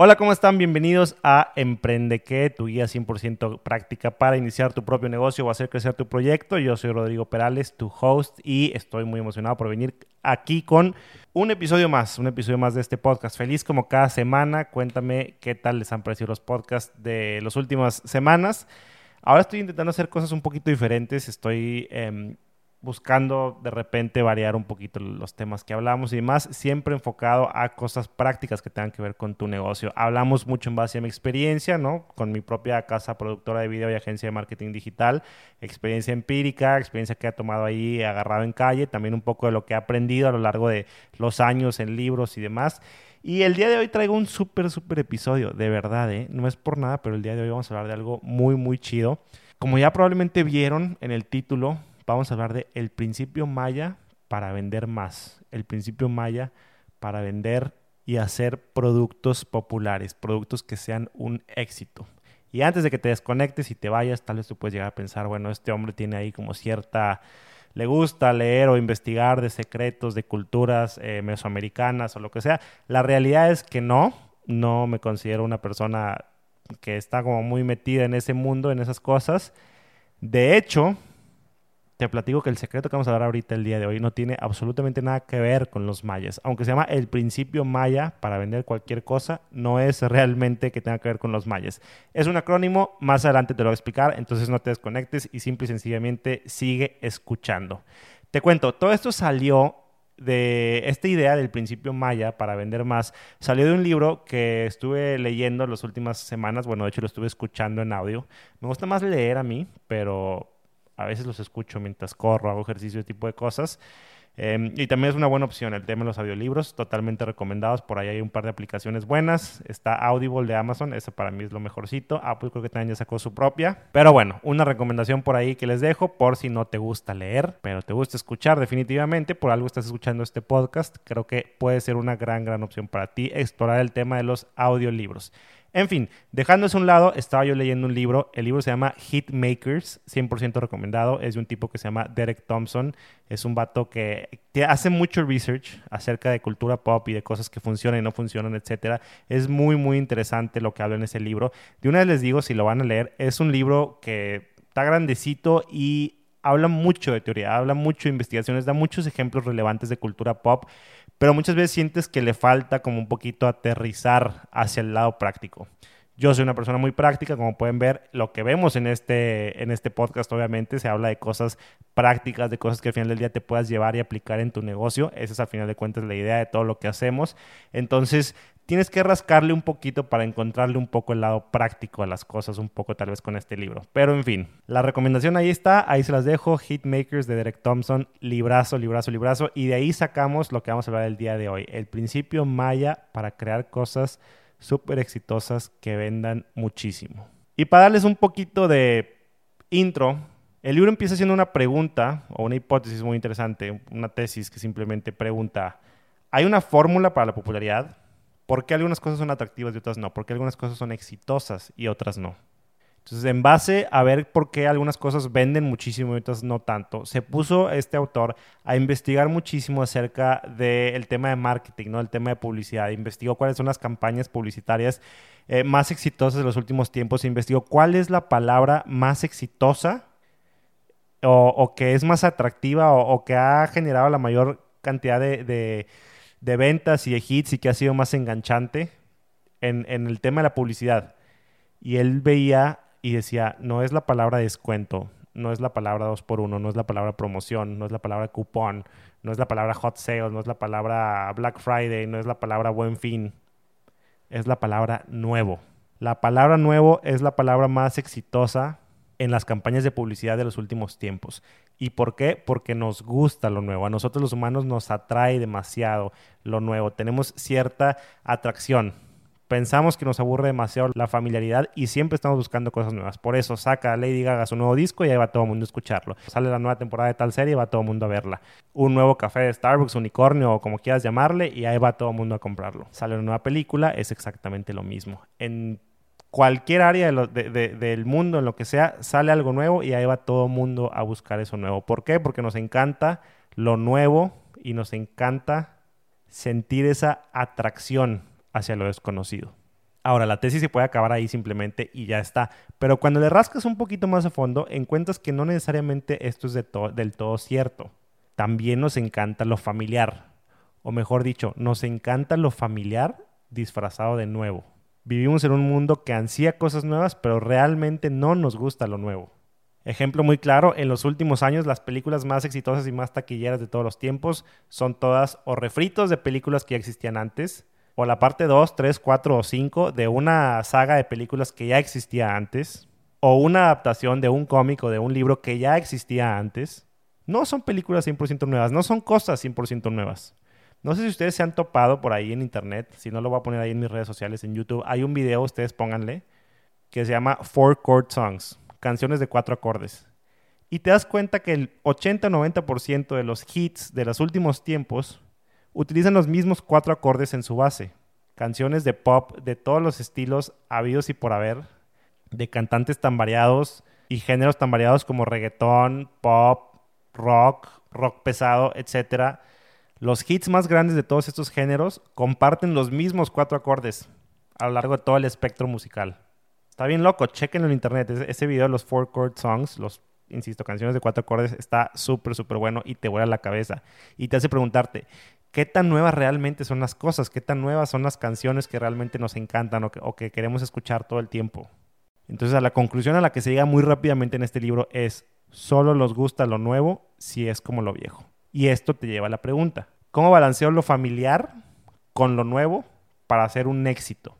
Hola, ¿cómo están? Bienvenidos a Emprende que, tu guía 100% práctica para iniciar tu propio negocio o hacer crecer tu proyecto. Yo soy Rodrigo Perales, tu host, y estoy muy emocionado por venir aquí con un episodio más, un episodio más de este podcast. Feliz como cada semana. Cuéntame qué tal les han parecido los podcasts de las últimas semanas. Ahora estoy intentando hacer cosas un poquito diferentes. Estoy eh, buscando de repente variar un poquito los temas que hablamos y demás, siempre enfocado a cosas prácticas que tengan que ver con tu negocio. Hablamos mucho en base a mi experiencia, ¿no? Con mi propia casa productora de video y agencia de marketing digital, experiencia empírica, experiencia que he tomado ahí agarrado en calle, también un poco de lo que he aprendido a lo largo de los años en libros y demás. Y el día de hoy traigo un súper, súper episodio, de verdad, ¿eh? No es por nada, pero el día de hoy vamos a hablar de algo muy, muy chido. Como ya probablemente vieron en el título, vamos a hablar de el principio maya para vender más, el principio maya para vender y hacer productos populares, productos que sean un éxito. Y antes de que te desconectes y te vayas, tal vez tú puedes llegar a pensar, bueno, este hombre tiene ahí como cierta, le gusta leer o investigar de secretos, de culturas eh, mesoamericanas o lo que sea. La realidad es que no, no me considero una persona que está como muy metida en ese mundo, en esas cosas. De hecho, te platico que el secreto que vamos a hablar ahorita el día de hoy no tiene absolutamente nada que ver con los mayas. Aunque se llama el principio maya para vender cualquier cosa, no es realmente que tenga que ver con los mayas. Es un acrónimo, más adelante te lo voy a explicar, entonces no te desconectes y simple y sencillamente sigue escuchando. Te cuento, todo esto salió de esta idea del principio maya para vender más salió de un libro que estuve leyendo las últimas semanas. Bueno, de hecho lo estuve escuchando en audio. Me gusta más leer a mí, pero a veces los escucho mientras corro, hago ejercicio, ese tipo de cosas. Em, y también es una buena opción el tema de los audiolibros, totalmente recomendados. Por ahí hay un par de aplicaciones buenas. Está Audible de Amazon, eso para mí es lo mejorcito. Apple creo que también ya sacó su propia. Pero bueno, una recomendación por ahí que les dejo por si no te gusta leer, pero te gusta escuchar definitivamente. Por algo estás escuchando este podcast. Creo que puede ser una gran, gran opción para ti explorar el tema de los audiolibros. En fin, dejando eso a un lado, estaba yo leyendo un libro. El libro se llama Hitmakers, 100% recomendado. Es de un tipo que se llama Derek Thompson. Es un vato que, hace mucho research acerca de cultura pop y de cosas que funcionan y no funcionan, etc. Es muy, muy interesante lo que habla en ese libro. De una vez les digo, si lo van a leer, es un libro que está grandecito y habla mucho de teoría, habla mucho de investigaciones, da muchos ejemplos relevantes de cultura pop pero muchas veces sientes que le falta como un poquito aterrizar hacia el lado práctico. Yo soy una persona muy práctica, como pueden ver, lo que vemos en este, en este podcast obviamente se habla de cosas prácticas, de cosas que al final del día te puedas llevar y aplicar en tu negocio. Esa es al final de cuentas la idea de todo lo que hacemos. Entonces, tienes que rascarle un poquito para encontrarle un poco el lado práctico a las cosas, un poco tal vez con este libro. Pero en fin, la recomendación ahí está, ahí se las dejo, Hitmakers de Derek Thompson, librazo, librazo, librazo, y de ahí sacamos lo que vamos a hablar el día de hoy, el principio maya para crear cosas súper exitosas que vendan muchísimo. Y para darles un poquito de intro, el libro empieza haciendo una pregunta o una hipótesis muy interesante, una tesis que simplemente pregunta, ¿hay una fórmula para la popularidad? ¿Por qué algunas cosas son atractivas y otras no? ¿Por qué algunas cosas son exitosas y otras no? Entonces, en base a ver por qué algunas cosas venden muchísimo y otras no tanto, se puso este autor a investigar muchísimo acerca del tema de marketing, ¿no? El tema de publicidad. Investigó cuáles son las campañas publicitarias eh, más exitosas de los últimos tiempos. Investigó cuál es la palabra más exitosa o, que es más atractiva o, que ha generado la mayor cantidad de de ventas y de hits y que ha sido más enganchante en, el tema de la publicidad. Y él veía y decía, no es la palabra descuento, no es la palabra 2 por 1 no es la palabra promoción, no es la palabra cupón, no es la palabra hot sale, no es la palabra Black Friday, no es la palabra buen fin, es la palabra nuevo. La palabra nuevo es la palabra más exitosa en las campañas de publicidad de los últimos tiempos. ¿Y por qué? Porque nos gusta lo nuevo. A nosotros los humanos nos atrae demasiado lo nuevo. Tenemos cierta atracción. Pensamos que nos aburre demasiado la familiaridad y siempre estamos buscando cosas nuevas. Por eso saca Lady Gaga su nuevo disco y ahí va todo el mundo a escucharlo. Sale la nueva temporada de tal serie y va todo el mundo a verla. Un nuevo café de Starbucks, unicornio o como quieras llamarle y ahí va todo el mundo a comprarlo. Sale una nueva película, es exactamente lo mismo. En cualquier área del mundo, en lo que sea, sale algo nuevo y ahí va todo el mundo a buscar eso nuevo. ¿Por qué? Porque nos encanta lo nuevo y nos encanta sentir esa atracción hacia lo desconocido. Ahora, la tesis se puede acabar ahí simplemente y ya está. Pero cuando le rascas un poquito más a fondo, encuentras que no necesariamente esto es del todo cierto. También nos encanta lo familiar. O mejor dicho, nos encanta lo familiar disfrazado de nuevo. Vivimos en un mundo que ansía cosas nuevas, pero realmente no nos gusta lo nuevo. Ejemplo muy claro, en los últimos años las películas más exitosas y más taquilleras de todos los tiempos son todas o refritos de películas que ya existían antes, o la parte 2, 3, 4 o 5 de una saga de películas que ya existía antes, o una adaptación de un cómic o de un libro que ya existía antes. No son películas 100% nuevas, no son cosas 100% nuevas. No sé si ustedes se han topado por ahí en internet, si no lo voy a poner ahí en mis redes sociales, en YouTube. Hay un video, ustedes pónganle, que se llama Four Chord Songs, canciones de cuatro acordes. Y te das cuenta que el 80-90% de los hits de los últimos tiempos utilizan los mismos cuatro acordes en su base. Canciones de pop de todos los estilos habidos y por haber, de cantantes tan variados y géneros tan variados como reggaetón, pop, rock, rock pesado, etc. Los hits más grandes de todos estos géneros comparten los mismos cuatro acordes a lo largo de todo el espectro musical. Está bien loco, chequenlo en internet. Ese video de los four chord songs, los, insisto, canciones de cuatro acordes, está súper, súper bueno y te vuela la cabeza. Y te hace preguntarte, qué tan nuevas realmente son las cosas, qué tan nuevas son las canciones que realmente nos encantan o que, queremos escuchar todo el tiempo. Entonces, a la conclusión a la que se llega muy rápidamente en este libro es, solo nos gusta lo nuevo si es como lo viejo. Y esto te lleva a la pregunta, ¿cómo balanceo lo familiar con lo nuevo para hacer un éxito?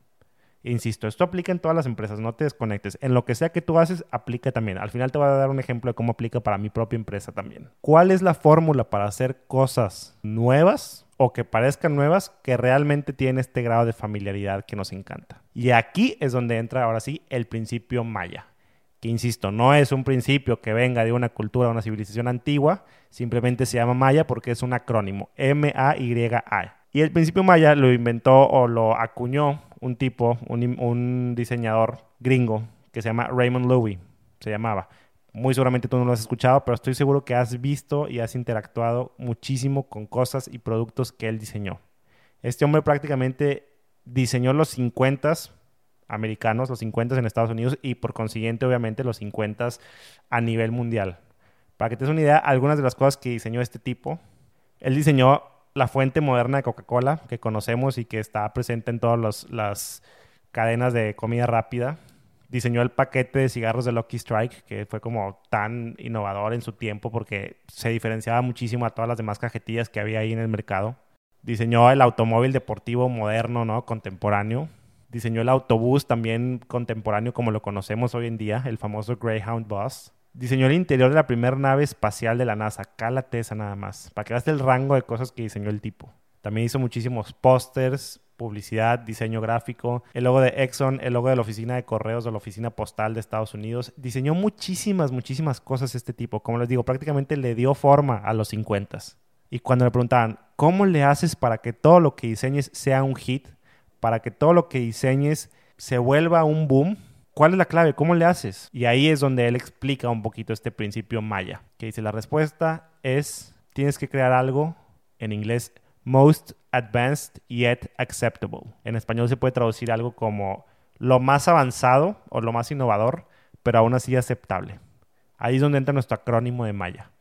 Insisto, esto aplica en todas las empresas, no te desconectes. En lo que sea que tú haces, aplica también. Al final te voy a dar un ejemplo de cómo aplica para mi propia empresa también. ¿Cuál es la fórmula para hacer cosas nuevas o que parezcan nuevas que realmente tienen este grado de familiaridad que nos encanta? Y aquí es donde entra ahora sí el principio maya. Que insisto, no es un principio que venga de una cultura o una civilización antigua, simplemente se llama maya porque es un acrónimo, M-A-Y-A. Y el principio maya lo inventó o lo acuñó un tipo, un, diseñador gringo que se llama Raymond Loewy, se llamaba. Muy seguramente tú no lo has escuchado, pero estoy seguro que has visto y has interactuado muchísimo con cosas y productos que él diseñó. Este hombre prácticamente diseñó los 50 americanos, los 50 en Estados Unidos y por consiguiente obviamente los 50 a nivel mundial. Para que te des una idea, algunas de las cosas que diseñó este tipo, él diseñó la fuente moderna de Coca-Cola que conocemos y que está presente en todas las cadenas de comida rápida. Diseñó el paquete de cigarros de Lucky Strike, que fue como tan innovador en su tiempo porque se diferenciaba muchísimo a todas las demás cajetillas que había ahí en el mercado. Diseñó el automóvil deportivo moderno, ¿no? Contemporáneo. Diseñó el autobús también contemporáneo como lo conocemos hoy en día, el famoso Greyhound Bus diseñó el interior de la primera nave espacial de la NASA. Cálate esa nada más. Para que veas el rango de cosas que diseñó el tipo. También hizo muchísimos pósters, publicidad, diseño gráfico, el logo de Exxon, el logo de la oficina de correos de la oficina postal de Estados Unidos. Diseñó muchísimas, muchísimas cosas este tipo. Como les digo, prácticamente le dio forma a los 50. Y cuando me preguntaban, ¿cómo le haces para que todo lo que diseñes sea un hit? Para que todo lo que diseñes se vuelva un boom ¿Cuál es la clave? ¿Cómo le haces? Y ahí es donde él explica un poquito este principio maya, que dice la respuesta es, tienes que crear algo, en inglés, most advanced yet acceptable. En español se puede traducir algo como lo más avanzado o lo más innovador, pero aún así aceptable. Ahí es donde entra nuestro acrónimo de Maya.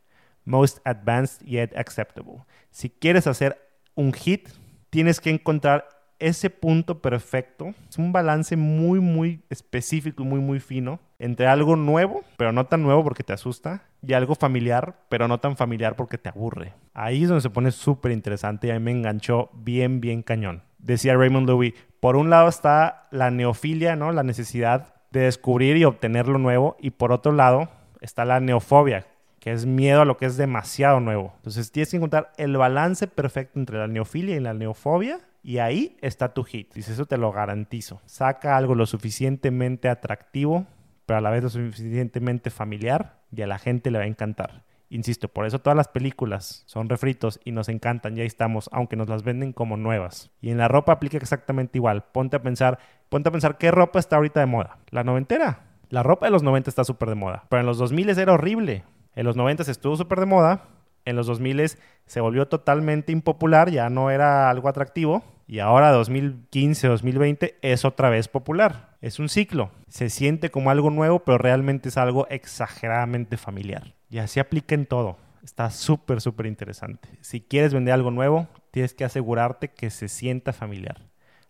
Most advanced yet acceptable. Si quieres hacer un hit, tienes que encontrar ese punto perfecto. Es un balance muy, muy específico y muy, muy fino entre algo nuevo, pero no tan nuevo porque te asusta, y algo familiar, pero no tan familiar porque te aburre. Ahí es donde se pone súper interesante y a mí me enganchó bien, bien cañón. Decía Raymond Louis, por un lado está la neofilia, ¿no? La necesidad de descubrir y obtener lo nuevo, y por otro lado está la neofobia, que es miedo a lo que es demasiado nuevo. Entonces tienes que encontrar el balance perfecto entre la neofilia y la neofobia y ahí está tu hit. Dice, eso te lo garantizo. Saca algo lo suficientemente atractivo, pero a la vez lo suficientemente familiar y a la gente le va a encantar. Insisto, por eso todas las películas son refritos y nos encantan, ya estamos, aunque nos las venden como nuevas. Y en la ropa aplica exactamente igual. Ponte a pensar, ponte a pensar qué ropa está ahorita de moda. La noventera. La ropa de los 90 está súper de moda, pero en los 2000 era horrible. En los 90 estuvo súper de moda, en los 2000 se volvió totalmente impopular, ya no era algo atractivo. Y ahora 2015, 2020 es otra vez popular. Es un ciclo. Se siente como algo nuevo, pero realmente es algo exageradamente familiar. Y así aplica en todo. Está súper, súper interesante. Si quieres vender algo nuevo, tienes que asegurarte que se sienta familiar.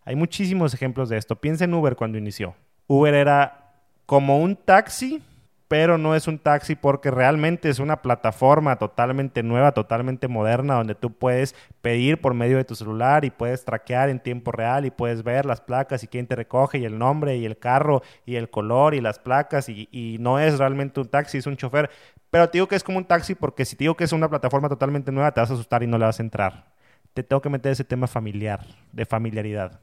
Hay muchísimos ejemplos de esto. Piensa en Uber cuando inició. Uber era como un taxi, pero no es un taxi porque realmente es una plataforma totalmente nueva, totalmente moderna, donde tú puedes pedir por medio de tu celular y puedes traquear en tiempo real y puedes ver las placas y quién te recoge y el nombre y el carro y el color y las placas y, no es realmente un taxi, es un chofer. Pero te digo que es como un taxi porque si te digo que es una plataforma totalmente nueva, te vas a asustar y no le vas a entrar. Te tengo que meter ese tema familiar, de familiaridad.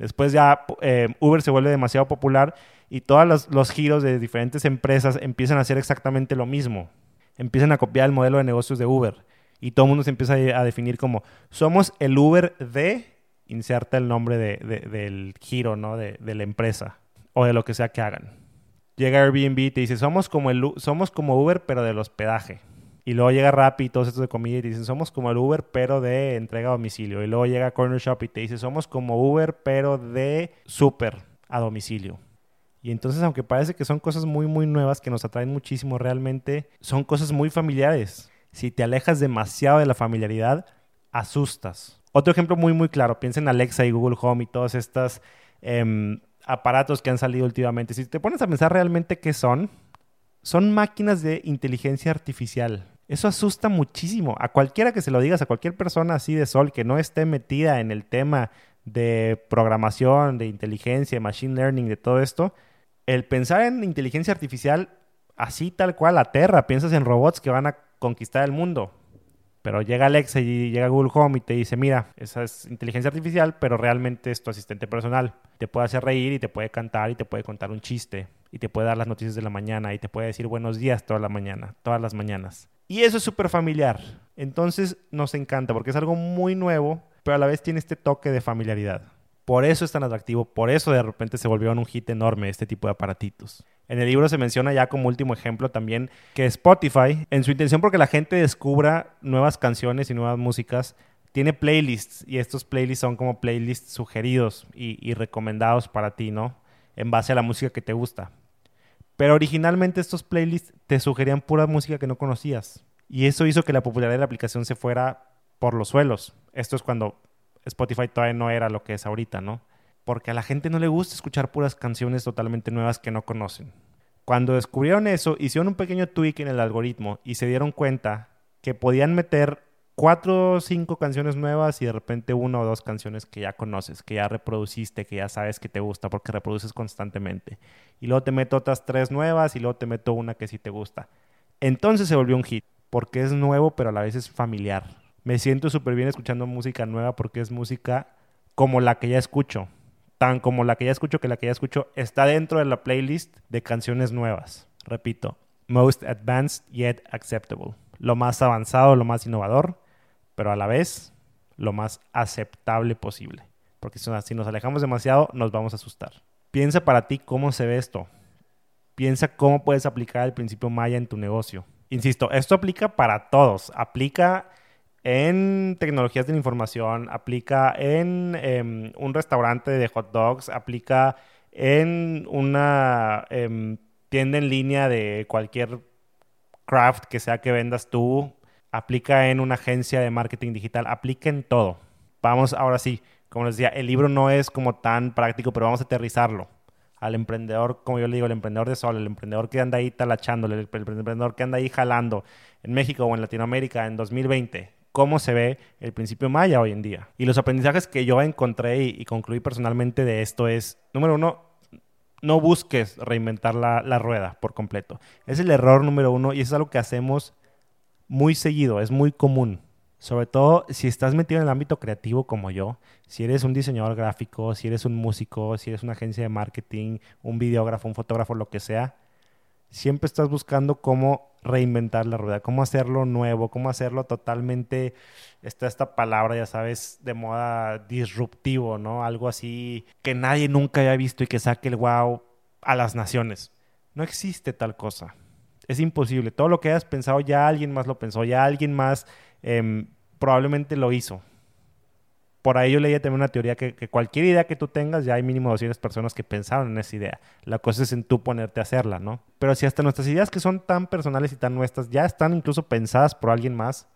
Después ya eh, Uber se vuelve demasiado popular y todos los, giros de diferentes empresas empiezan a hacer exactamente lo mismo. Empiezan a copiar el modelo de negocios de Uber. Y todo el mundo se empieza a definir como, somos el Uber de, inserta el nombre del giro, ¿no? De, la empresa o de lo que sea que hagan. Llega Airbnb y te dice, somos como, el, somos como Uber, pero del hospedaje. Y luego llega Rappi y todos estos de comida y te dicen, somos como el Uber, pero de entrega a domicilio. Y luego llega Corner Shop y te dice, somos como Uber, pero de súper a domicilio. Y entonces, aunque parece que son cosas muy, muy nuevas que nos atraen muchísimo, realmente son cosas muy familiares. Si te alejas demasiado de la familiaridad, asustas. Otro ejemplo muy, muy claro, piensa en Alexa y Google Home y todos estos em, aparatos que han salido últimamente. Si te pones a pensar realmente qué son, son máquinas de inteligencia artificial. Eso asusta muchísimo. A cualquiera que se lo digas, a cualquier persona así de sol que no esté metida en el tema de programación, de inteligencia, machine learning, de todo esto, el pensar en inteligencia artificial así tal cual aterra. Piensas en robots que van a conquistar el mundo. Pero llega Alexa y llega Google Home y te dice, mira, esa es inteligencia artificial, pero realmente es tu asistente personal. Te puede hacer reír y te puede cantar y te puede contar un chiste y te puede dar las noticias de la mañana y te puede decir buenos días toda la mañana, todas las mañanas. Y eso es súper familiar. Entonces nos encanta porque es algo muy nuevo, pero a la vez tiene este toque de familiaridad. Por eso es tan atractivo, por eso de repente se volvió un hit enorme este tipo de aparatitos. En el libro se menciona ya como último ejemplo también que Spotify, en su intención porque la gente descubra nuevas canciones y nuevas músicas, tiene playlists y estos playlists son como playlists sugeridos y, recomendados para ti, ¿no? En base a la música que te gusta. Pero originalmente estos playlists te sugerían pura música que no conocías. Y eso hizo que la popularidad de la aplicación se fuera por los suelos. Esto es cuando Spotify todavía no era lo que es ahorita, ¿no? Porque a la gente no le gusta escuchar puras canciones totalmente nuevas que no conocen. Cuando descubrieron eso, hicieron un pequeño tweak en el algoritmo y se dieron cuenta que podían meter cuatro o cinco canciones nuevas y de repente una o dos canciones que ya conoces, que ya reproduciste, que ya sabes que te gusta porque reproduces constantemente. Y luego te meto otras tres nuevas y luego te meto una que sí te gusta. Entonces se volvió un hit porque es nuevo pero a la vez es familiar me siento súper bien escuchando música nueva porque es música como la que ya escucho. Tan como la que ya escucho que la que ya escucho está dentro de la playlist de canciones nuevas. Repito, most advanced yet acceptable. Lo más avanzado, lo más innovador, pero a la vez lo más aceptable posible. Porque si nos alejamos demasiado, nos vamos a asustar. Piensa para ti cómo se ve esto. Piensa cómo puedes aplicar el principio Maya en tu negocio. Insisto, esto aplica para todos. Aplica en tecnologías de la información, aplica en em, un restaurante de hot dogs, aplica en una em, tienda en línea de cualquier craft que sea que vendas tú, aplica en una agencia de marketing digital, aplica en todo. Vamos, ahora sí, como les decía, el libro no es como tan práctico, pero vamos a aterrizarlo al emprendedor, como yo le digo, el emprendedor de sol, el emprendedor que anda ahí talachándole, el emprendedor que anda ahí jalando en México o en Latinoamérica en 2020 cómo se ve el principio maya hoy en día. Y los aprendizajes que yo encontré y, concluí personalmente de esto es, número uno, no busques reinventar la, la, rueda por completo. Es el error número uno y es algo que hacemos muy seguido, es muy común. Sobre todo si estás metido en el ámbito creativo como yo, si eres un diseñador gráfico, si eres un músico, si eres una agencia de marketing, un videógrafo, un fotógrafo, lo que sea, siempre estás buscando cómo reinventar la rueda, cómo hacerlo nuevo, cómo hacerlo totalmente, está esta palabra, ya sabes, de moda disruptivo, ¿no? Algo así que nadie nunca haya visto y que saque el wow a las naciones. No existe tal cosa. Es imposible. Todo lo que hayas pensado ya alguien más lo pensó, ya alguien más em, probablemente lo hizo. por ahí yo leía también una teoría que, que, cualquier idea que tú tengas, ya hay mínimo 200 personas que pensaron en esa idea. La cosa es en tú ponerte a hacerla, ¿no? Pero si hasta nuestras ideas que son tan personales y tan nuestras ya están incluso pensadas por alguien más,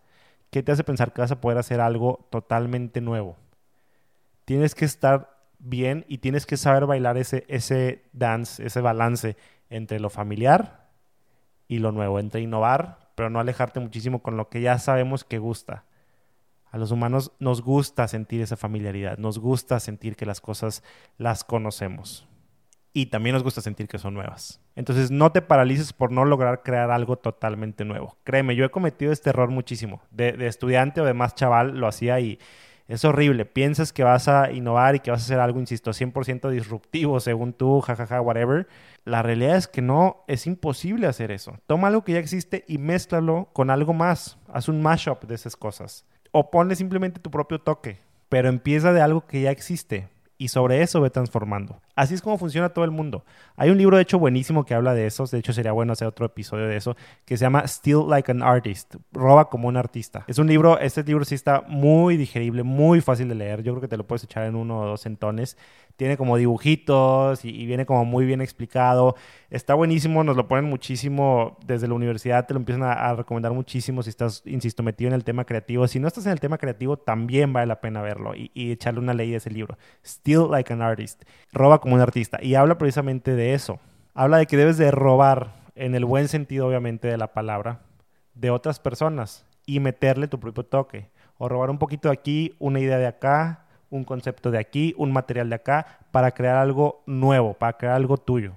¿qué te hace pensar que vas a poder hacer algo totalmente nuevo? Tienes que estar bien y tienes que saber bailar ese, ese dance, ese balance entre lo familiar lo nuevo, entre innovar, pero no alejarte muchísimo con lo que ya sabemos que gusta. A los humanos nos gusta sentir esa familiaridad, nos gusta sentir que las cosas las conocemos. Y también nos gusta sentir que son nuevas. Entonces no te paralices por no lograr crear algo totalmente nuevo. Créeme, yo he cometido este error muchísimo. De, de estudiante o de más chaval lo hacía y, es horrible. Piensas que vas a innovar y que vas a hacer algo, insisto, 100% disruptivo según tú, jajaja, whatever. La realidad es que no, es imposible hacer eso. Toma algo que ya existe y mézclalo con algo más. Haz un mashup de esas cosas. O ponle simplemente tu propio toque, pero empieza de algo que ya existe y sobre eso ve transformando. Así es como funciona todo el mundo. Hay un libro, de hecho, buenísimo que habla de eso. De hecho, sería bueno hacer otro episodio de eso, que se llama Still Like an Artist. Roba como un artista. Es un libro, este libro sí está muy digerible, muy fácil de leer. Yo creo que te lo puedes echar en uno o dos centones tiene como dibujitos y, viene como muy bien explicado. Está buenísimo, nos lo ponen muchísimo desde la universidad, te lo empiezan a, recomendar muchísimo si estás, insisto, metido en el tema creativo. Si no estás en el tema creativo, también vale la pena verlo y, echarle una ley a ese libro. Still like an artist. Roba como un artista. Y habla precisamente de eso. Habla de que debes de robar, en el buen sentido obviamente de la palabra, de otras personas y meterle tu propio toque. O robar un poquito de aquí, una idea de acá, un concepto de aquí, un material de acá, para crear algo nuevo, para crear algo tuyo.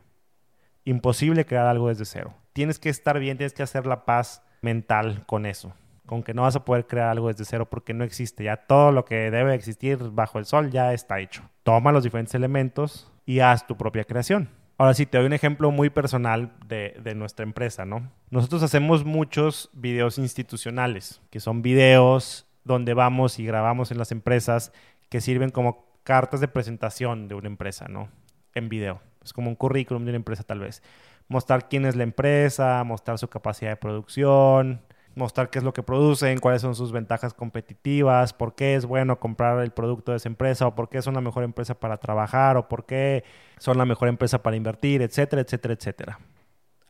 Imposible crear algo desde cero. Tienes que estar bien, tienes que hacer la paz mental con eso. Con que no vas a poder crear algo desde cero porque no existe. Ya todo lo que debe existir bajo el sol ya está hecho. Toma los diferentes elementos y haz tu propia creación. Ahora sí, te doy un ejemplo muy personal de, de, nuestra empresa, ¿no? Nosotros hacemos muchos videos institucionales, que son videos donde vamos y grabamos en las empresas que sirven como cartas de presentación de una empresa, ¿no? En video. Es como un currículum de una empresa tal vez. Mostrar quién es la empresa, mostrar su capacidad de producción, mostrar qué es lo que producen, cuáles son sus ventajas competitivas, por qué es bueno comprar el producto de esa empresa o por qué son la mejor empresa para trabajar o por qué son la mejor empresa para invertir, etcétera, etcétera, etcétera.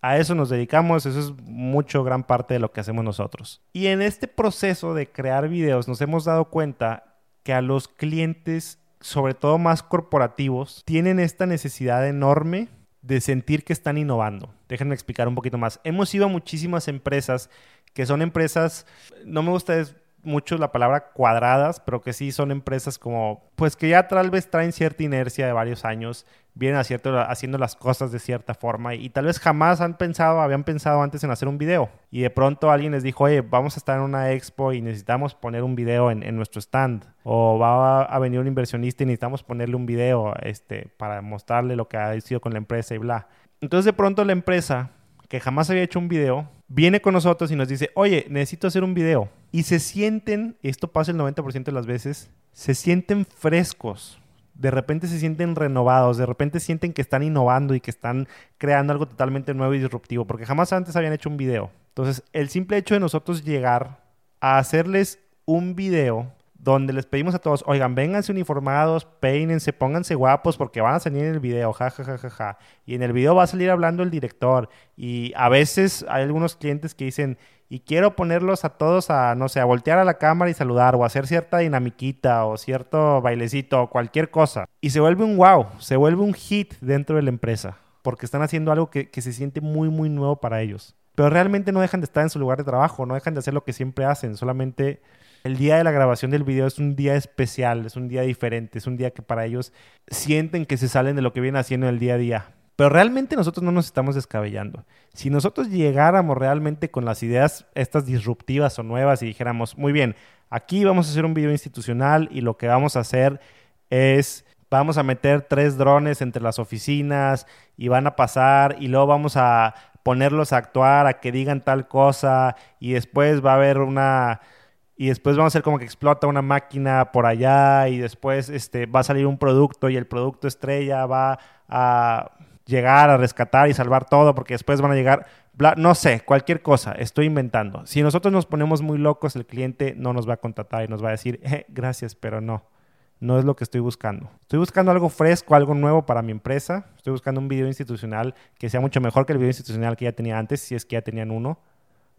A eso nos dedicamos, eso es mucho, gran parte de lo que hacemos nosotros. Y en este proceso de crear videos nos hemos dado cuenta que a los clientes, sobre todo más corporativos, tienen esta necesidad enorme de sentir que están innovando. Déjenme explicar un poquito más. Hemos ido a muchísimas empresas que son empresas, no me gusta mucho la palabra cuadradas, pero que sí son empresas como, pues que ya tal vez traen cierta inercia de varios años, vienen haciendo las cosas de cierta forma y, tal vez jamás han pensado, habían pensado antes en hacer un video. Y de pronto alguien les dijo, oye, vamos a estar en una expo y necesitamos poner un video en, nuestro stand. O va a, venir un inversionista y necesitamos ponerle un video este, para mostrarle lo que ha sido con la empresa y bla. Entonces de pronto la empresa, que jamás había hecho un video, viene con nosotros y nos dice, oye, necesito hacer un video. Y se sienten, esto pasa el 90% de las veces, se sienten frescos. De repente se sienten renovados, de repente sienten que están innovando y que están creando algo totalmente nuevo y disruptivo, porque jamás antes habían hecho un video. Entonces, el simple hecho de nosotros llegar a hacerles un video donde les pedimos a todos, oigan, vénganse uniformados, peínense, pónganse guapos porque van a salir en el video, ja, ja, ja, ja, ja. Y en el video va a salir hablando el director. Y a veces hay algunos clientes que dicen, y quiero ponerlos a todos a, no sé, a voltear a la cámara y saludar, o hacer cierta dinamiquita, o cierto bailecito, o cualquier cosa. Y se vuelve un wow, se vuelve un hit dentro de la empresa, porque están haciendo algo que, que se siente muy, muy nuevo para ellos. Pero realmente no dejan de estar en su lugar de trabajo, no dejan de hacer lo que siempre hacen, solamente el día de la grabación del video es un día especial, es un día diferente, es un día que para ellos sienten que se salen de lo que vienen haciendo en el día a día. Pero realmente nosotros no nos estamos descabellando. Si nosotros llegáramos realmente con las ideas estas disruptivas o nuevas y dijéramos, muy bien, aquí vamos a hacer un video institucional y lo que vamos a hacer es vamos a meter tres drones entre las oficinas y van a pasar y luego vamos a ponerlos a actuar, a que digan tal cosa y después va a haber una y después vamos a hacer como que explota una máquina por allá y después este, va a salir un producto y el producto estrella va a llegar a rescatar y salvar todo porque después van a llegar, no sé, cualquier cosa, estoy inventando. Si nosotros nos ponemos muy locos, el cliente no nos va a contratar y nos va a decir, eh, gracias, pero no. no es lo que estoy buscando. Estoy buscando algo fresco, algo nuevo para mi empresa. Estoy buscando un video institucional que sea mucho mejor que el video institucional que ya tenía antes, si es que ya tenían uno.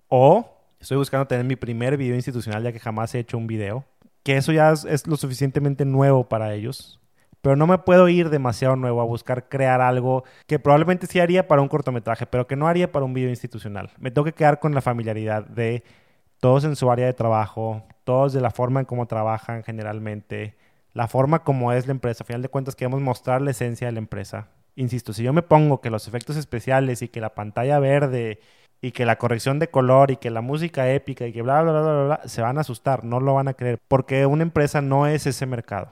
O estoy buscando tener mi primer video institucional ya que jamás he hecho un video. Que eso ya es, lo suficientemente nuevo para ellos. Pero no me puedo ir demasiado nuevo a buscar crear algo que probablemente sí haría para un cortometraje, pero que no haría para un video institucional. Me tengo que quedar con la familiaridad de todos en su área de trabajo, todos de la forma en cómo trabajan generalmente, la forma como es la empresa. A final de cuentas queremos mostrar la esencia de la empresa. Insisto, si yo me pongo que los efectos especiales y que la pantalla verde y que la corrección de color y que la música épica y que bla, bla, bla, bla, bla, se van a asustar, no lo van a creer, porque una empresa no es ese mercado.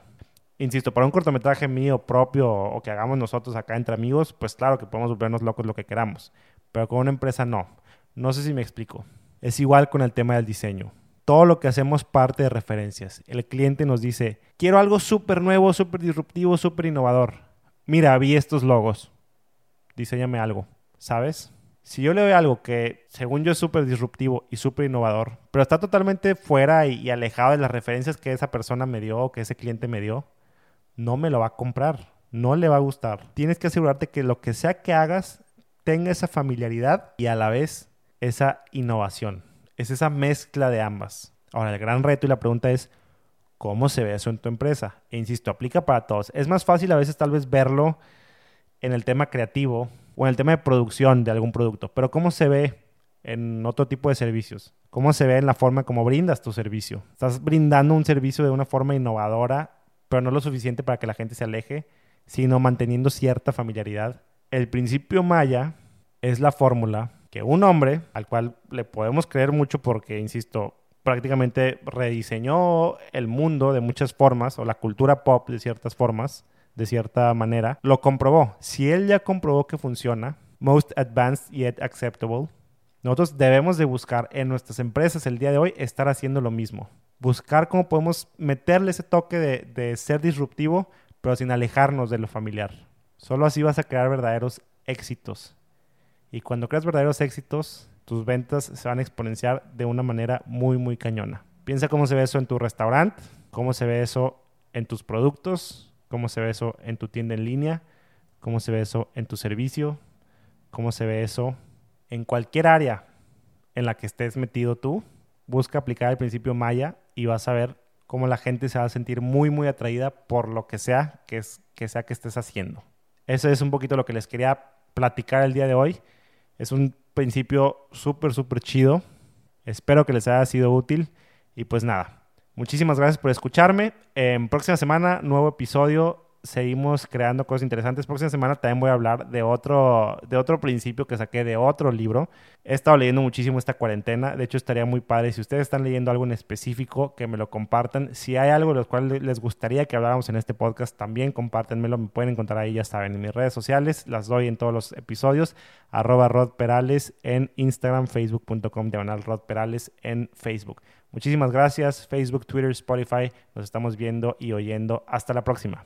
Insisto, para un cortometraje mío propio o que hagamos nosotros acá entre amigos, pues claro que podemos volvernos locos lo que queramos, pero con una empresa no. No sé si me explico. Es igual con el tema del diseño todo lo que hacemos parte de referencias. El cliente nos dice, quiero algo súper nuevo, súper disruptivo, súper innovador. Mira, vi estos logos. Diseñame algo, ¿sabes? Si yo le doy algo que según yo es súper disruptivo y súper innovador, pero está totalmente fuera y, alejado de las referencias que esa persona me dio o que ese cliente me dio, no me lo va a comprar, no le va a gustar. Tienes que asegurarte que lo que sea que hagas tenga esa familiaridad y a la vez esa innovación. Es esa mezcla de ambas. Ahora, el gran reto y la pregunta es, ¿cómo se ve eso en tu empresa? E insisto, aplica para todos. Es más fácil a veces tal vez verlo en el tema creativo o en el tema de producción de algún producto, pero ¿cómo se ve en otro tipo de servicios? ¿Cómo se ve en la forma como brindas tu servicio? Estás brindando un servicio de una forma innovadora, pero no lo suficiente para que la gente se aleje, sino manteniendo cierta familiaridad. El principio Maya es la fórmula que un hombre, al cual le podemos creer mucho porque, insisto, prácticamente rediseñó el mundo de muchas formas, o la cultura pop de ciertas formas, de cierta manera, lo comprobó. Si él ya comprobó que funciona, most advanced yet acceptable, nosotros debemos de buscar en nuestras empresas el día de hoy estar haciendo lo mismo. Buscar cómo podemos meterle ese toque de, de ser disruptivo, pero sin alejarnos de lo familiar. Solo así vas a crear verdaderos éxitos. Y cuando creas verdaderos éxitos, tus ventas se van a exponenciar de una manera muy, muy cañona. Piensa cómo se ve eso en tu restaurante, cómo se ve eso en tus productos, cómo se ve eso en tu tienda en línea, cómo se ve eso en tu servicio, cómo se ve eso en cualquier área en la que estés metido tú. Busca aplicar el principio Maya y vas a ver cómo la gente se va a sentir muy, muy atraída por lo que sea que, es, que sea que estés haciendo. Eso es un poquito lo que les quería platicar el día de hoy. Es un principio súper, súper chido. Espero que les haya sido útil. Y pues nada, muchísimas gracias por escucharme. En próxima semana, nuevo episodio seguimos creando cosas interesantes. Próxima semana también voy a hablar de otro, de otro principio que saqué de otro libro. He estado leyendo muchísimo esta cuarentena. De hecho, estaría muy padre. Si ustedes están leyendo algo en específico, que me lo compartan. Si hay algo de lo cual les gustaría que habláramos en este podcast, también compártenmelo. Me pueden encontrar ahí, ya saben, en mis redes sociales. Las doy en todos los episodios. Arroba Rod Perales en Instagram, facebook.com, diagonal Rod Perales en Facebook. Muchísimas gracias. Facebook, Twitter, Spotify. Nos estamos viendo y oyendo. Hasta la próxima.